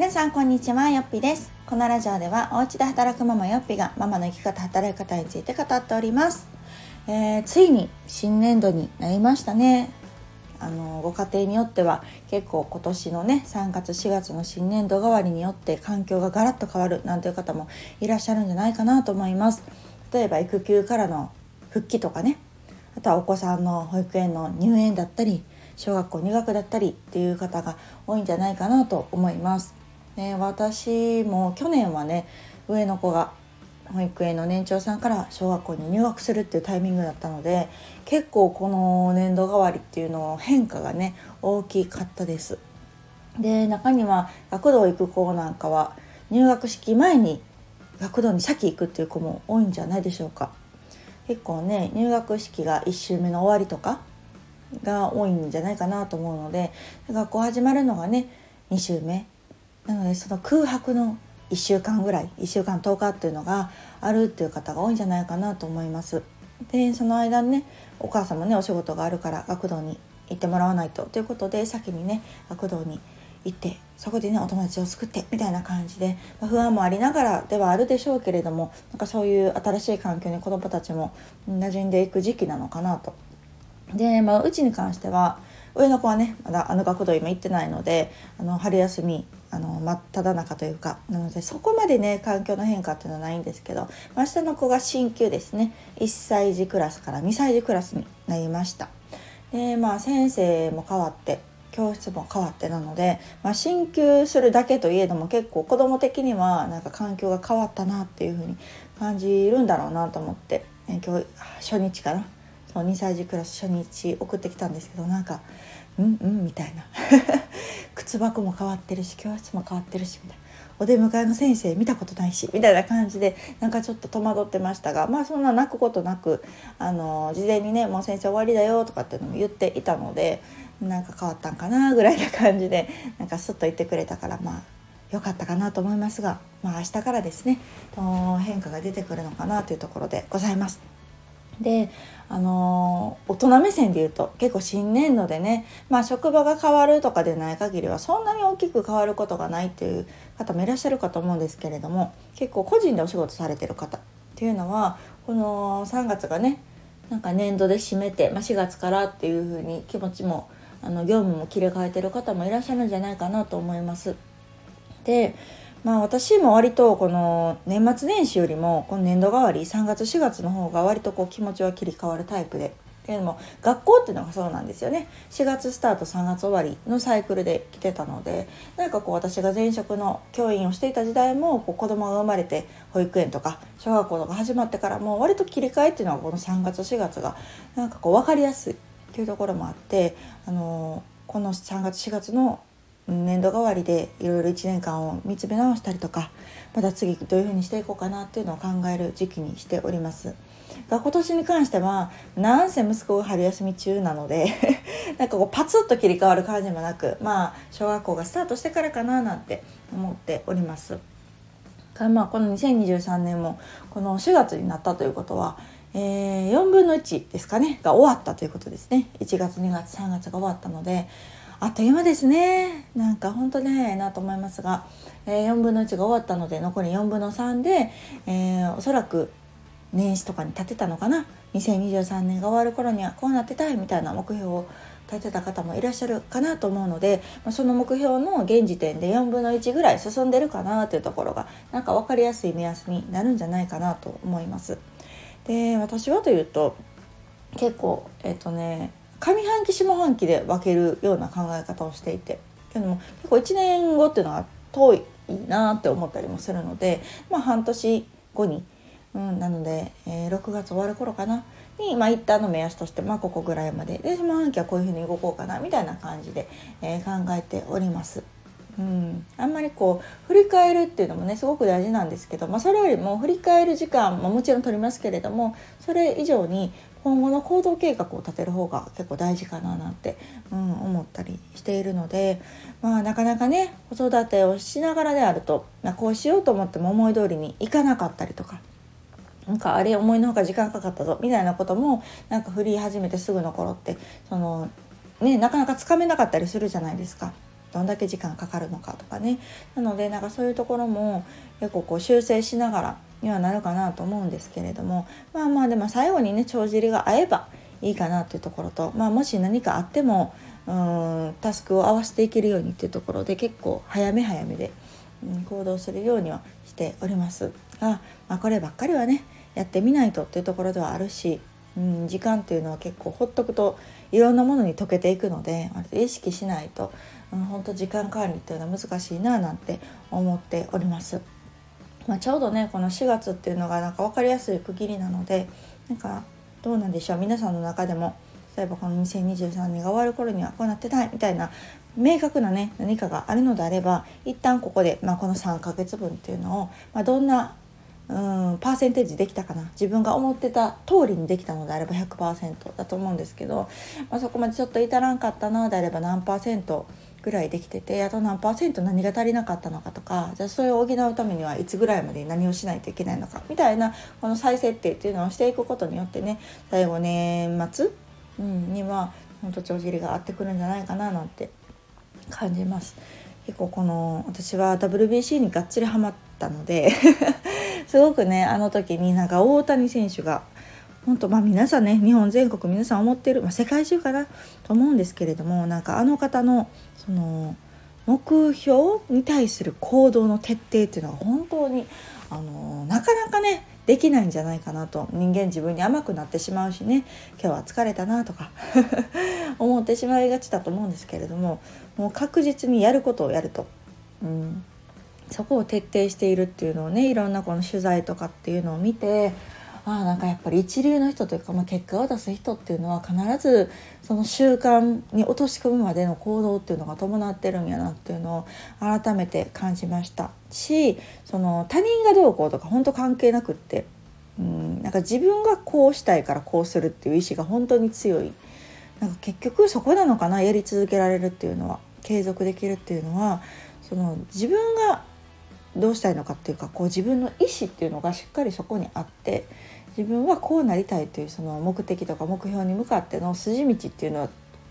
皆さんこんにちは。よっぴです。このラジオではお家で働くママよっぴがママの生き方働き方について語っております、えー、ついに新年度になりましたね。あのご家庭によっては結構今年のね3月4月の新年度代わりによって環境がガラッと変わるなんていう方もいらっしゃるんじゃないかなと思います。例えば育休からの復帰とかね。あとはお子さんの保育園の入園だったり小学校入学だったりっていう方が多いんじゃないかなと思います。ね、私も去年はね上の子が保育園の年長さんから小学校に入学するっていうタイミングだったので結構この年度代わりっていうの変化がね大きかったです。で中には学童行く子なんかは入学式前に学童に先行くっていう子も多いんじゃないでしょうか。結構ね入学式が1週目の終わりとかが多いんじゃないかなと思うので学校始まるのがね2週目なのでその空白の1週間ぐらい1週間10日っていうのがあるっていう方が多いんじゃないかなと思います。でその間ねお母さんもねお仕事があるから学童に行ってもらわないとということで先にね学童に行ってそこでねお友達を作ってみたいな感じで、まあ、不安もありながらではあるでしょうけれどもなんかそういう新しい環境に子どもたちも馴染んでいく時期なのかなとで、まあ、うちに関しては上の子はねまだあの学童今行ってないのであの春休みあの真っ只中というかなのでそこまでね環境の変化っていうのはないんですけど、まあ、下の子が進級ですね。1歳児クラスから2歳児クラスになりました。でまあ先生も変わって教室も変わってなので、まあ、進級するだけといえども結構子ども的にはなんか環境が変わったなっていう風に感じるんだろうなと思って、今日初日かな。そう2歳児クラス初日送ってきたんですけどなんか「うんうん」みたいな 靴箱も変わってるし教室も変わってるしみたいなお出迎えの先生見たことないしみたいな感じでなんかちょっと戸惑ってましたがまあそんな泣くことなくあの事前にね「もう先生終わりだよ」とかっていうのも言っていたのでなんか変わったんかなぐらいな感じでなんかスッと言ってくれたからまあ良かったかなと思いますが、まあ、明日からですね変化が出てくるのかなというところでございます。であの、大人目線で言うと結構新年度でね、まあ、職場が変わるとかでない限りはそんなに大きく変わることがないっていう方もいらっしゃるかと思うんですけれども結構個人でお仕事されてる方っていうのはこの3月がねなんか年度で締めて、まあ、4月からっていう風に気持ちもあの業務も切り替えてる方もいらっしゃるんじゃないかなと思います。でまあ私も割とこの年末年始よりもこの年度替わり3月4月の方が割とこう気持ちは切り替わるタイプで。っていうのも学校っていうのがそうなんですよね4月スタート3月終わりのサイクルで来てたのでなんかこう私が前職の教員をしていた時代もこう子供が生まれて保育園とか小学校とか始まってからもう割と切り替えっていうのはこの3月4月がなんかこう分かりやすいっていうところもあってあのこの3月4月の年度代わりでいろいろ1年間を見つめ直したりとかまた次どういうふうにしていこうかなっていうのを考える時期にしております。が今年に関してはなんせ息子が春休み中なので なんかこうパツッと切り替わる感じもなくまあ小学校がスタートしてからかななんて思っております。からまあこの2023年もこの4月になったということは、えー、4分の1ですかねが終わったということですね1月2月3月が終わったのであっという間ですねなんか本当に早いなと思いますが、えー、4分の1が終わったので残り4分の3で、えー、おそらく年始とかに立てたのかな2023年が終わる頃にはこうなってたいみたいな目標を立てた方もいらっしゃるかなと思うので、ま、その目標の現時点で4分の1ぐらい進んでるかなというところがなんか分かりやすい目安になるんじゃないかなと思います。で私はというと結構えっ、ー、とね上半期下半期で分けるような考え方をしていてけども結構1年後っていうのは遠いなって思ったりもするので、まあ、半年後に、うん、なので、えー、6月終わる頃かなに、まあ、一旦の目安として、まあ、ここぐらいまでで下半期はこういうふうに動こうかなみたいな感じで、えー、考えております。うん、あんまりこう振り返るっていうのもねすごく大事なんですけど、まあ、それよりも振り返る時間ももちろん取りますけれどもそれ以上に今後の行動計画を立てる方が結構大事かななんて、うん、思ったりしているので、まあ、なかなかね子育てをしながらであると、まあ、こうしようと思っても思い通りにいかなかったりとか。なんかあれ思いのほか時間かかったぞみたいなこともなんか振り始めてすぐの頃ってそのねなかなかつかめなかったりするじゃないですか。どんだけ時間かかるのかとかねなのでなんかそういうところも結構こう修正しながらにはなるかなと思うんですけれどもまあまあでも最後にね帳尻が合えばいいかなっていうところと、まあ、もし何かあってもうんタスクを合わせていけるようにっていうところで結構早め早めで、うん、行動するようにはしておりますが、まあ、こればっかりはねやってみないとっていうところではあるし、うん、時間っていうのは結構ほっとくといろんなものに溶けていくので意識しないと、うん、本当時間管理っていうのは難しいななんて思っております。まあ、ちょうどねこの4月っていうのがなんか分かりやすい区切りなのでなんかどうなんでしょう。皆さんの中でも例えばこの2023年が終わる頃にはこうなってないみたいな明確なね何かがあるのであれば一旦ここで、まあ、この3ヶ月分っていうのを、まあ、どんなうんパーセンテージできたかな。自分が思ってた通りにできたのであれば100%だと思うんですけど、まあ、そこまでちょっと至らんかったなであれば何パーセントぐらいできててあと何パーセント何が足りなかったのかとかじゃあそれを補うためにはいつぐらいまで何をしないといけないのかみたいなこの再設定っていうのをしていくことによってね最後年末、うん、には本当帳尻が合ってくるんじゃないかななんて感じます。結構この私は WBC にがっつりハマったので すごくねあの時になんか大谷選手が本当まあ皆さんね日本全国皆さん思ってる、まあ、世界中かなと思うんですけれどもなんかあの方のその目標に対する行動の徹底っていうのは本当にあのなかなかねできないんじゃないかなと。人間自分に甘くなってしまうしね今日は疲れたなとか 思ってしまいがちだと思うんですけれどももう確実にやることをやると、うん、そこを徹底しているっていうのをねいろんなこの取材とかっていうのを見てまあなんかやっぱり一流の人というか、まあ、結果を出す人っていうのは必ずその習慣に落とし込むまでの行動っていうのが伴ってるんやなっていうのを改めて感じました。しその他人がどうこうとか本当関係なくってうんなんか自分がこうしたいからこうするっていう意志が本当に強い。なんか結局そこなのかなやり続けられるっていうのは継続できるっていうのはその自分がどうしたいのかっていうかこう自分の意思っていうのがしっかりそこにあって自分はこうなりたいというその目的とか目標に向かっての筋道っていうのは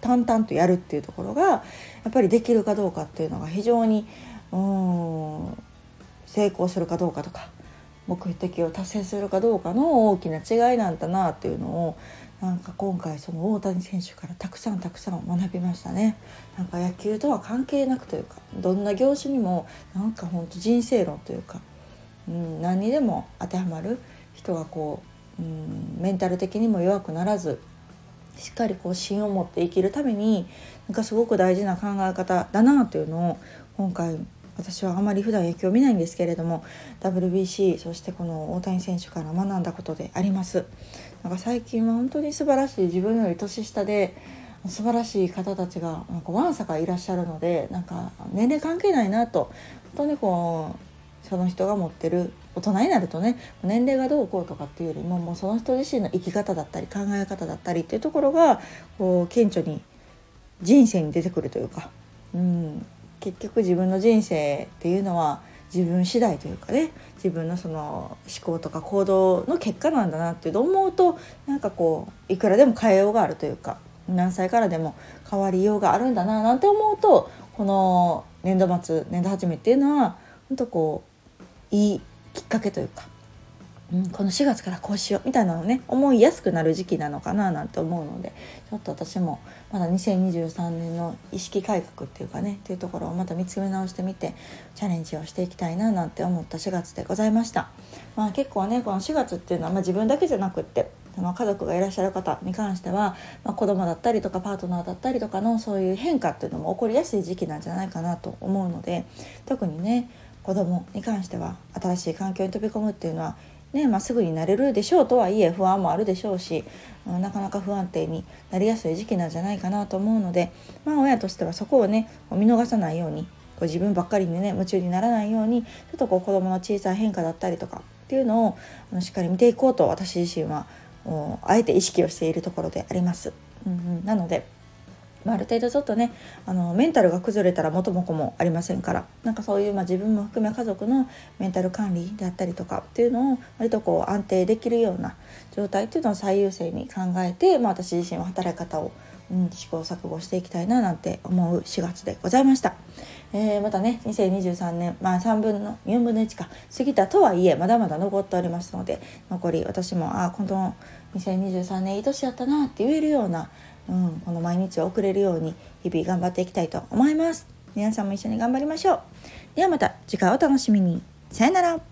淡々とやるっていうところがやっぱりできるかどうかっていうのが非常にうん成功するかどうかとか目的を達成するかどうかの大きな違いなんだなっていうのをなんか今回その大谷選手からたくさんたくさん学びましたね。なんか野球とは関係なくというかどんな業種にもなんかほんと人生論というか、うん、何にでも当てはまる人がこう、うん、メンタル的にも弱くならずしっかりこう芯を持って生きるためになんかすごく大事な考え方だなというのを今回私はあまり普段野球を見ないんですけれども WBC そしてこの大谷選手から学んだことであります。なんか最近は本当に素晴らしい自分より年下で素晴らしい方たちがなんかわんさかいらっしゃるのでなんか年齢関係ないなと本当にこうその人が持ってる大人になるとね年齢がどうこうとかっていうよりももうその人自身の生き方だったり考え方だったりっていうところがこう顕著に人生に出てくるというか、うん、結局自分の人生っていうのは自分次第というかね自分のその思考とか行動の結果なんだなっていう思うとなんかこういくらでも変えようがあるというか何歳からでも変わりようがあるんだななんて思うとこの年度末年度始めっていうのは本当こういいきっかけというかうん、この4月からこうしようみたいなのね思いやすくなる時期なのかななんて思うのでちょっと私もまだ2023年の意識改革っていうかねっていうところをまた見つめ直してみてチャレンジをしていきたいななんて思った4月でございました。まあ、結構ねこの4月っていうのは、まあ、自分だけじゃなくってその家族がいらっしゃる方に関しては、まあ、子供だったりとかパートナーだったりとかのそういう変化っていうのも起こりやすい時期なんじゃないかなと思うので特にね子供に関しては新しい環境に飛び込むっていうのはねまあ、すぐになれるでしょうとはいえ不安もあるでしょうし、うん、なかなか不安定になりやすい時期なんじゃないかなと思うので、まあ、親としてはそこをね見逃さないようにこう自分ばっかりにね夢中にならないようにちょっとこう子どもの小さい変化だったりとかっていうのをあのしっかり見ていこうと私自身はあえて意識をしているところであります。うんうん、なのでまあ、ある程度ちょっとねあのメンタルが崩れたら元も子もありませんからなんかそういう、まあ、自分も含め家族のメンタル管理であったりとかっていうのを割とこう安定できるような状態っていうのを最優先に考えて、まあ、私自身は働き方を、うん、試行錯誤していきたいななんて思う4月でございました。えー、またね2023年、まあ、3分の4分の1か過ぎたとはいえまだまだ残っておりますので残り私もああこの2023年いい年やったなって言えるようなうん、この毎日を送れるように日々頑張っていきたいと思います。皆さんも一緒に頑張りましょう。ではまた次回お楽しみに。さよなら。